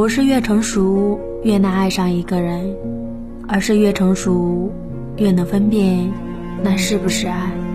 不是越成熟越难爱上一个人而是越成熟越能分辨那是不是爱。